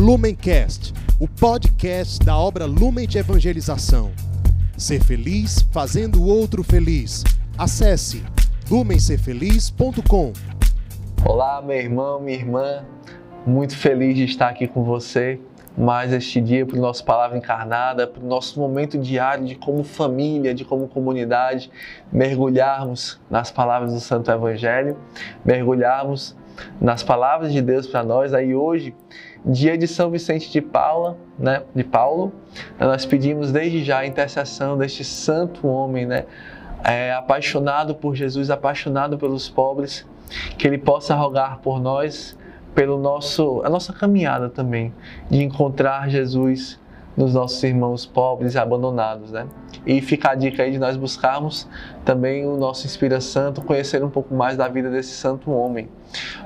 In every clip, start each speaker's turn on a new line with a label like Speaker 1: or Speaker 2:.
Speaker 1: Lumencast, o podcast da obra Lumen de Evangelização. Ser feliz fazendo o outro feliz. Acesse lumencerfeliz.com.
Speaker 2: Olá, meu irmão, minha irmã. Muito feliz de estar aqui com você mais este dia para o nosso Palavra Encarnada, para o nosso momento diário de como família, de como comunidade, mergulharmos nas palavras do Santo Evangelho, mergulharmos nas palavras de Deus para nós. Aí hoje, dia de São Vicente de Paula, né, de Paulo, nós pedimos desde já a intercessão deste santo homem, né, é, apaixonado por Jesus, apaixonado pelos pobres, que ele possa rogar por nós pelo nosso a nossa caminhada também de encontrar Jesus nos nossos irmãos pobres e abandonados, né? E fica a dica aí de nós buscarmos também o nosso Espírito Santo, conhecer um pouco mais da vida desse santo homem.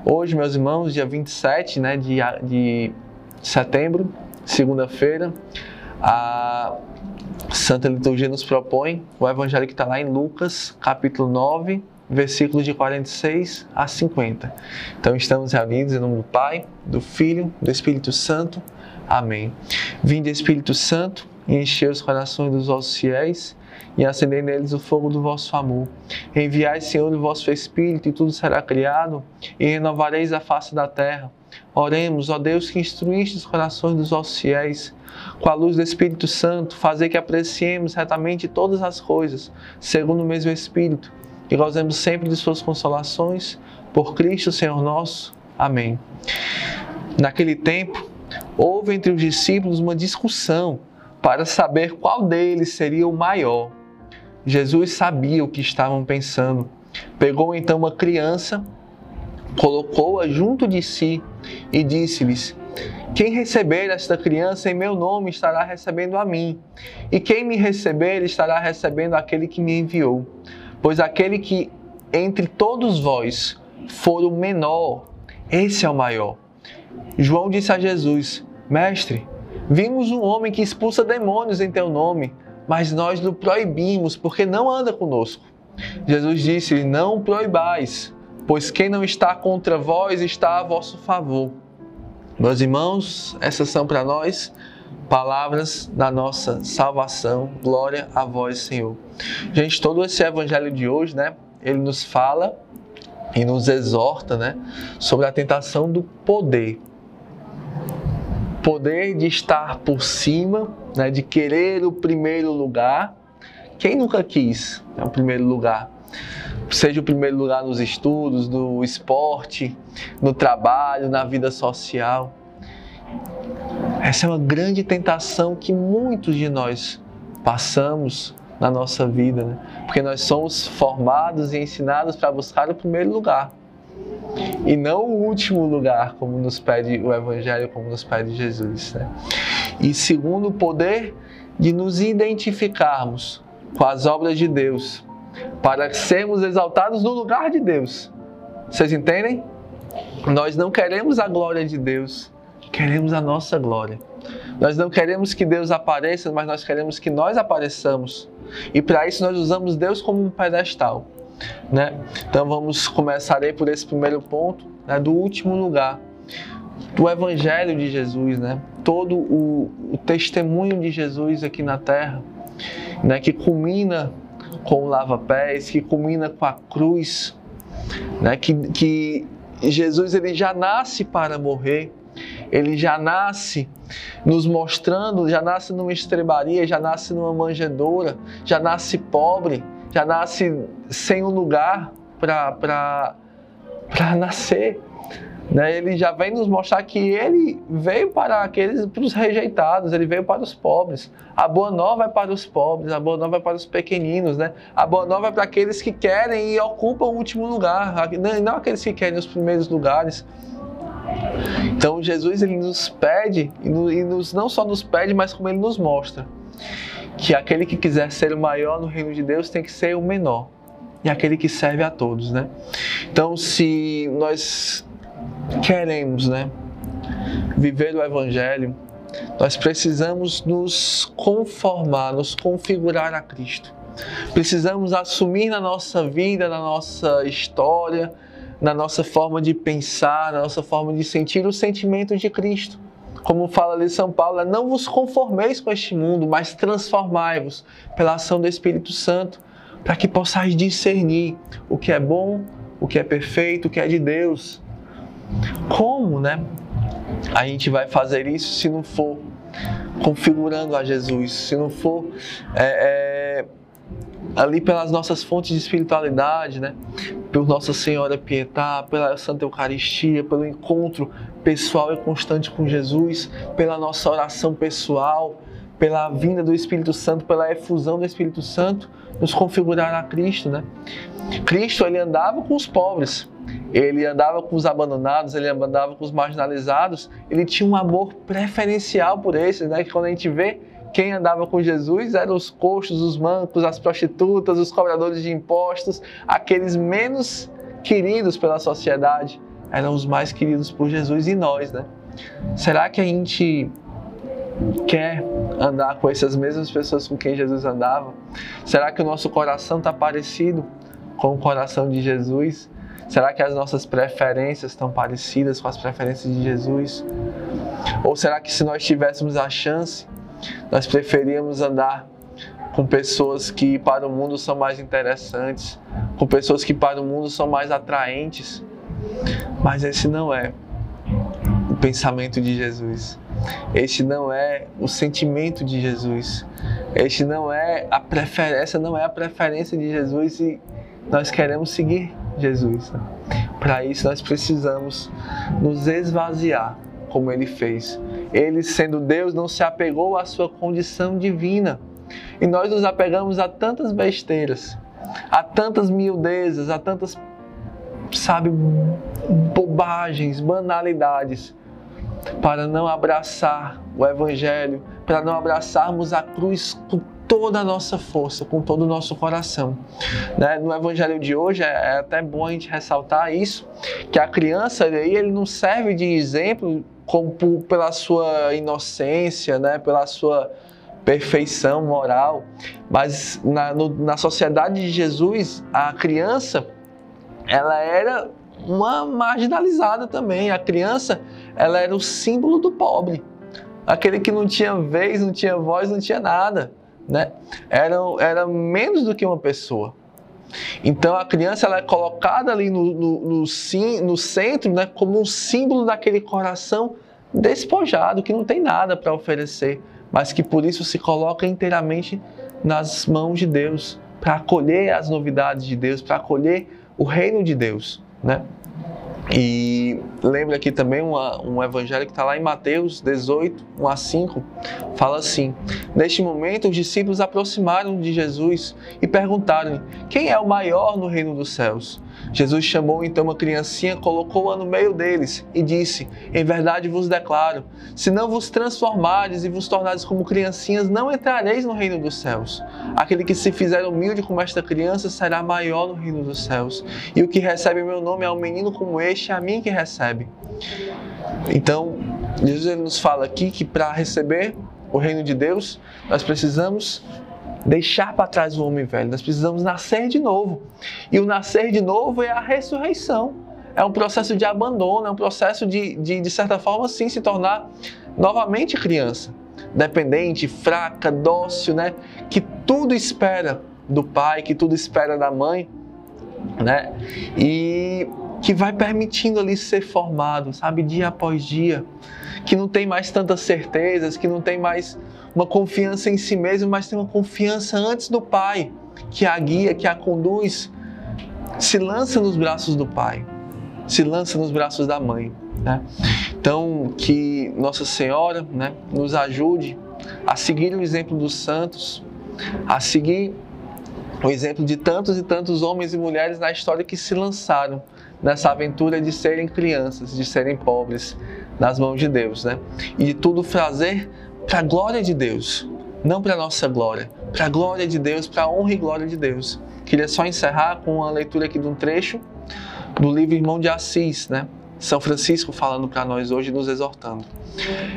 Speaker 2: Hoje, meus irmãos, dia 27 né, de, de setembro, segunda-feira, a Santa Liturgia nos propõe o evangelho que está lá em Lucas, capítulo 9, versículos de 46 a 50. Então estamos reunidos em nome do Pai, do Filho, do Espírito Santo. Amém. Vinde Espírito Santo e enchei os corações dos vossos fiéis e acendei neles o fogo do vosso amor. Enviai, Senhor, o vosso Espírito e tudo será criado e renovareis a face da terra. Oremos, ó Deus, que instruíste os corações dos vossos fiéis. Com a luz do Espírito Santo, fazer que apreciemos retamente todas as coisas, segundo o mesmo Espírito e gozemos sempre de suas consolações, por Cristo Senhor nosso. Amém. Naquele tempo, houve entre os discípulos uma discussão para saber qual deles seria o maior. Jesus sabia o que estavam pensando. Pegou então uma criança, colocou-a junto de si e disse-lhes: Quem receber esta criança em meu nome estará recebendo a mim, e quem me receber estará recebendo aquele que me enviou. Pois aquele que entre todos vós for o menor, esse é o maior. João disse a Jesus: Mestre, vimos um homem que expulsa demônios em teu nome, mas nós lhe proibimos, porque não anda conosco. Jesus disse: Não proibais, pois quem não está contra vós está a vosso favor. Meus irmãos, essas são para nós palavras da nossa salvação. Glória a vós, Senhor. Gente, todo esse evangelho de hoje, né, ele nos fala e nos exorta, né, sobre a tentação do poder. Poder de estar por cima, né, de querer o primeiro lugar. Quem nunca quis né, o primeiro lugar? Seja o primeiro lugar nos estudos, no esporte, no trabalho, na vida social. Essa é uma grande tentação que muitos de nós passamos na nossa vida, né? porque nós somos formados e ensinados para buscar o primeiro lugar e não o último lugar, como nos pede o Evangelho, como nos pede Jesus. Né? E segundo o poder de nos identificarmos com as obras de Deus, para sermos exaltados no lugar de Deus. Vocês entendem? Nós não queremos a glória de Deus, queremos a nossa glória. Nós não queremos que Deus apareça, mas nós queremos que nós apareçamos. E para isso nós usamos Deus como um pedestal. Né? Então vamos começar aí por esse primeiro ponto, né, do último lugar, do Evangelho de Jesus, né? todo o, o testemunho de Jesus aqui na terra, né, que culmina com o lava-pés, que culmina com a cruz, né, que, que Jesus ele já nasce para morrer, ele já nasce nos mostrando, já nasce numa estrebaria, já nasce numa manjedoura, já nasce pobre, já nasce sem um lugar para nascer. Né? Ele já vem nos mostrar que ele veio para aqueles, para os rejeitados, ele veio para os pobres. A boa nova é para os pobres, a boa nova é para os pequeninos, né? A boa nova é para aqueles que querem e ocupam o último lugar, não aqueles que querem os primeiros lugares. Então Jesus ele nos pede e nos, não só nos pede, mas como ele nos mostra que aquele que quiser ser o maior no reino de Deus tem que ser o menor e aquele que serve a todos, né? Então, se nós queremos, né, viver o evangelho, nós precisamos nos conformar, nos configurar a Cristo. Precisamos assumir na nossa vida, na nossa história, na nossa forma de pensar, na nossa forma de sentir o sentimento de Cristo. como fala ali São Paulo, é não vos conformeis com este mundo, mas transformai-vos pela ação do Espírito Santo, para que possais discernir o que é bom, o que é perfeito, o que é de Deus. Como, né? A gente vai fazer isso se não for configurando a Jesus, se não for é, é, ali pelas nossas fontes de espiritualidade, né? Por Nossa Senhora Pietá, pela Santa Eucaristia, pelo encontro pessoal e constante com Jesus, pela nossa oração pessoal, pela vinda do Espírito Santo, pela efusão do Espírito Santo, nos configurar a Cristo, né? Cristo ele andava com os pobres, ele andava com os abandonados, ele andava com os marginalizados, ele tinha um amor preferencial por esses, né? Que quando a gente vê quem andava com Jesus eram os coxos, os mancos, as prostitutas, os cobradores de impostos, aqueles menos queridos pela sociedade, eram os mais queridos por Jesus e nós, né? Será que a gente quer andar com essas mesmas pessoas com quem Jesus andava? Será que o nosso coração está parecido com o coração de Jesus? Será que as nossas preferências estão parecidas com as preferências de Jesus? Ou será que se nós tivéssemos a chance nós preferíamos andar com pessoas que para o mundo são mais interessantes, com pessoas que para o mundo são mais atraentes. Mas esse não é o pensamento de Jesus. Este não é o sentimento de Jesus. Este não é a preferência, não é a preferência de Jesus e nós queremos seguir Jesus. Para isso nós precisamos nos esvaziar como ele fez. Ele, sendo Deus, não se apegou à sua condição divina. E nós nos apegamos a tantas besteiras, a tantas miudezas, a tantas, sabe, bobagens, banalidades, para não abraçar o Evangelho, para não abraçarmos a cruz com toda a nossa força, com todo o nosso coração. Né? No Evangelho de hoje é, é até bom a gente ressaltar isso, que a criança aí ele não serve de exemplo como pela sua inocência, né? pela sua perfeição moral, mas na, no, na sociedade de Jesus, a criança ela era uma marginalizada também. A criança ela era o símbolo do pobre, aquele que não tinha vez, não tinha voz, não tinha nada, né? Era, era menos do que uma pessoa. Então a criança ela é colocada ali no, no, no, no centro né, como um símbolo daquele coração despojado, que não tem nada para oferecer, mas que por isso se coloca inteiramente nas mãos de Deus, para acolher as novidades de Deus, para acolher o reino de Deus. Né? E lembra aqui também uma, um evangelho que está lá em Mateus 18, 1 a 5, fala assim: Neste momento, os discípulos aproximaram de Jesus e perguntaram-lhe: Quem é o maior no reino dos céus? Jesus chamou então uma criancinha, colocou-a no meio deles e disse: Em verdade vos declaro, se não vos transformares e vos tornares como criancinhas, não entrareis no reino dos céus. Aquele que se fizer humilde como esta criança será maior no reino dos céus. E o que recebe meu nome é um menino como este, é a mim que recebe. Então, Jesus nos fala aqui que para receber o reino de Deus, nós precisamos deixar para trás o homem velho. Nós precisamos nascer de novo. E o nascer de novo é a ressurreição. É um processo de abandono, é um processo de, de, de certa forma, sim, se tornar novamente criança. Dependente, fraca, dócil, né? Que tudo espera do pai, que tudo espera da mãe, né? E que vai permitindo ali ser formado, sabe, dia após dia, que não tem mais tantas certezas, que não tem mais uma confiança em si mesmo, mas tem uma confiança antes do Pai, que a guia, que a conduz. Se lança nos braços do Pai, se lança nos braços da mãe. Né? Então, que Nossa Senhora né, nos ajude a seguir o exemplo dos santos, a seguir o exemplo de tantos e tantos homens e mulheres na história que se lançaram nessa aventura de serem crianças, de serem pobres nas mãos de Deus, né? E de tudo fazer para a glória de Deus, não para a nossa glória, para a glória de Deus, para a honra e glória de Deus. Queria só encerrar com uma leitura aqui de um trecho do livro Irmão de Assis, né? São Francisco falando para nós hoje, nos exortando.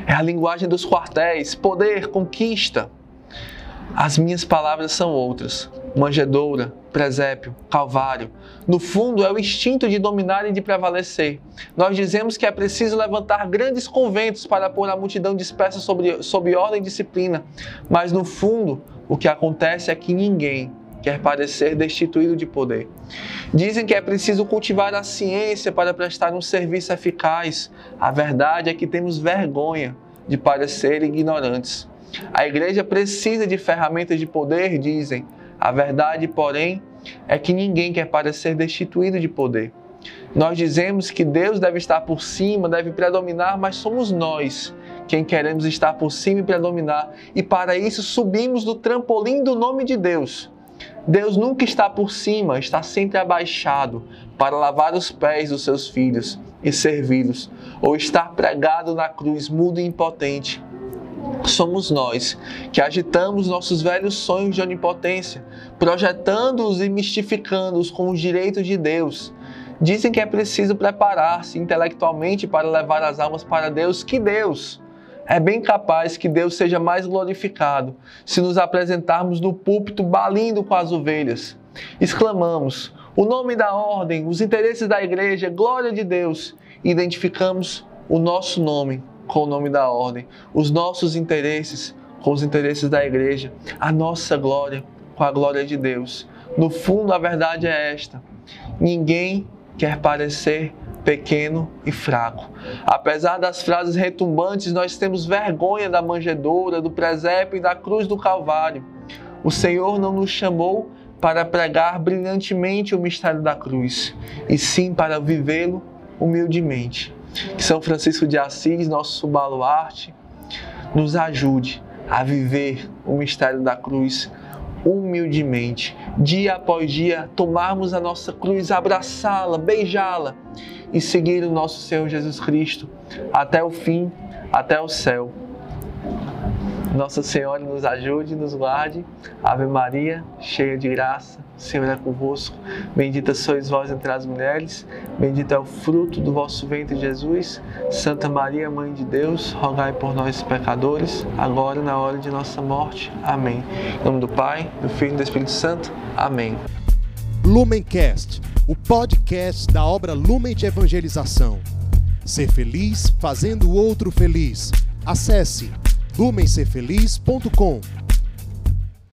Speaker 2: É a linguagem dos quartéis: poder, conquista. As minhas palavras são outras. Manjedoura, presépio, calvário. No fundo, é o instinto de dominar e de prevalecer. Nós dizemos que é preciso levantar grandes conventos para pôr a multidão dispersa sobre, sob ordem e disciplina. Mas no fundo, o que acontece é que ninguém quer parecer destituído de poder. Dizem que é preciso cultivar a ciência para prestar um serviço eficaz. A verdade é que temos vergonha de parecer ignorantes. A igreja precisa de ferramentas de poder, dizem. A verdade, porém, é que ninguém quer parecer destituído de poder. Nós dizemos que Deus deve estar por cima, deve predominar, mas somos nós quem queremos estar por cima e predominar, e para isso subimos do trampolim do nome de Deus. Deus nunca está por cima, está sempre abaixado para lavar os pés dos seus filhos e servi-los, ou estar pregado na cruz, mudo e impotente somos nós que agitamos nossos velhos sonhos de onipotência, projetando-os e mistificando-os com os direitos de Deus. Dizem que é preciso preparar-se intelectualmente para levar as almas para Deus. Que Deus! É bem capaz que Deus seja mais glorificado se nos apresentarmos no púlpito balindo com as ovelhas. Exclamamos: o nome da ordem, os interesses da igreja, glória de Deus. Identificamos o nosso nome com o nome da ordem, os nossos interesses com os interesses da igreja, a nossa glória com a glória de Deus. No fundo, a verdade é esta: ninguém quer parecer pequeno e fraco. Apesar das frases retumbantes, nós temos vergonha da manjedoura, do presépio e da cruz do Calvário. O Senhor não nos chamou para pregar brilhantemente o mistério da cruz, e sim para vivê-lo humildemente. Que São Francisco de Assis, nosso baluarte, nos ajude a viver o mistério da cruz humildemente, dia após dia, tomarmos a nossa cruz, abraçá-la, beijá-la e seguir o nosso Senhor Jesus Cristo até o fim, até o céu. Nossa Senhora nos ajude, nos guarde. Ave Maria, cheia de graça, Senhor é convosco. Bendita sois vós entre as mulheres, bendito é o fruto do vosso ventre, Jesus. Santa Maria, Mãe de Deus, rogai por nós, pecadores, agora e na hora de nossa morte. Amém. Em nome do Pai, do Filho e do Espírito Santo. Amém.
Speaker 1: Lumencast, o podcast da obra Lumen de Evangelização. Ser feliz fazendo o outro feliz. Acesse lumencerfeliz.com